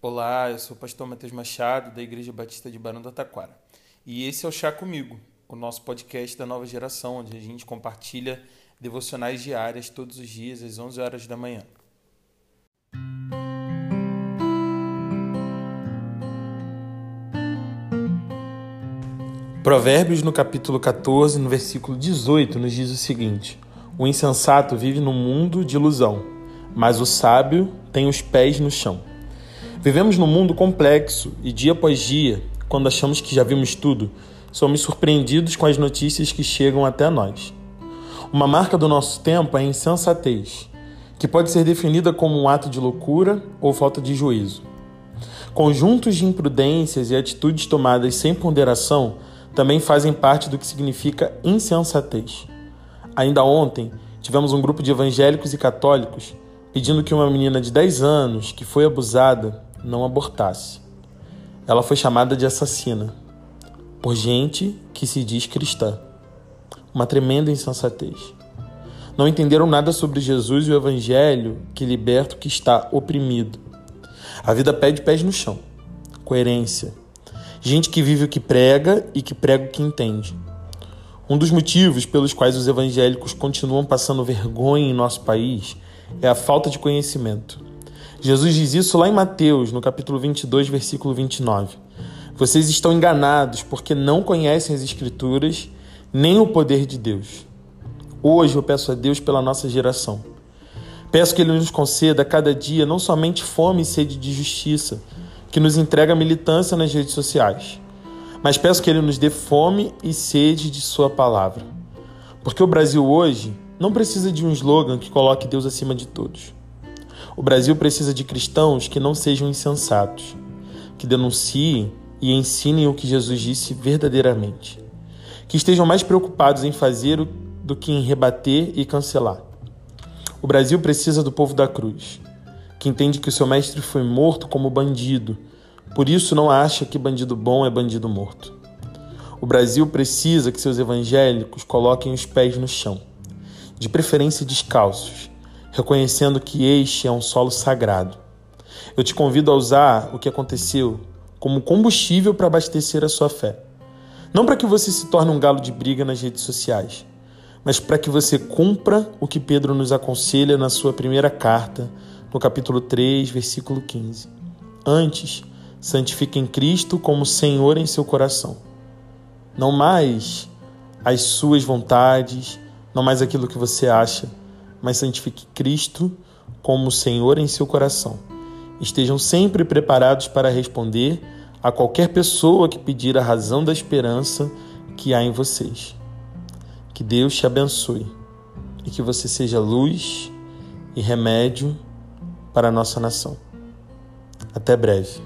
Olá, eu sou o pastor Matheus Machado, da Igreja Batista de Barão do Taquara. E esse é o Chá Comigo, o nosso podcast da nova geração, onde a gente compartilha devocionais diárias todos os dias, às 11 horas da manhã. Provérbios, no capítulo 14, no versículo 18, nos diz o seguinte: O insensato vive num mundo de ilusão, mas o sábio tem os pés no chão. Vivemos num mundo complexo e dia após dia, quando achamos que já vimos tudo, somos surpreendidos com as notícias que chegam até nós. Uma marca do nosso tempo é a insensatez, que pode ser definida como um ato de loucura ou falta de juízo. Conjuntos de imprudências e atitudes tomadas sem ponderação também fazem parte do que significa insensatez. Ainda ontem, tivemos um grupo de evangélicos e católicos pedindo que uma menina de 10 anos que foi abusada não abortasse. Ela foi chamada de assassina por gente que se diz cristã. Uma tremenda insensatez. Não entenderam nada sobre Jesus e o evangelho que liberta o que está oprimido. A vida pede pés no chão. Coerência gente que vive o que prega e que prega o que entende. Um dos motivos pelos quais os evangélicos continuam passando vergonha em nosso país é a falta de conhecimento. Jesus diz isso lá em Mateus, no capítulo 22, versículo 29. Vocês estão enganados porque não conhecem as Escrituras nem o poder de Deus. Hoje eu peço a Deus pela nossa geração. Peço que Ele nos conceda cada dia não somente fome e sede de justiça, que nos entrega militância nas redes sociais. Mas peço que Ele nos dê fome e sede de Sua palavra. Porque o Brasil hoje não precisa de um slogan que coloque Deus acima de todos. O Brasil precisa de cristãos que não sejam insensatos, que denunciem e ensinem o que Jesus disse verdadeiramente, que estejam mais preocupados em fazer do que em rebater e cancelar. O Brasil precisa do povo da cruz, que entende que o seu mestre foi morto como bandido, por isso não acha que bandido bom é bandido morto. O Brasil precisa que seus evangélicos coloquem os pés no chão, de preferência descalços, reconhecendo que este é um solo sagrado. Eu te convido a usar o que aconteceu como combustível para abastecer a sua fé. Não para que você se torne um galo de briga nas redes sociais, mas para que você cumpra o que Pedro nos aconselha na sua primeira carta, no capítulo 3, versículo 15. Antes, santifiquem Cristo como Senhor em seu coração. Não mais as suas vontades, não mais aquilo que você acha, mas santifique Cristo como Senhor em seu coração. Estejam sempre preparados para responder a qualquer pessoa que pedir a razão da esperança que há em vocês. Que Deus te abençoe e que você seja luz e remédio para a nossa nação. Até breve.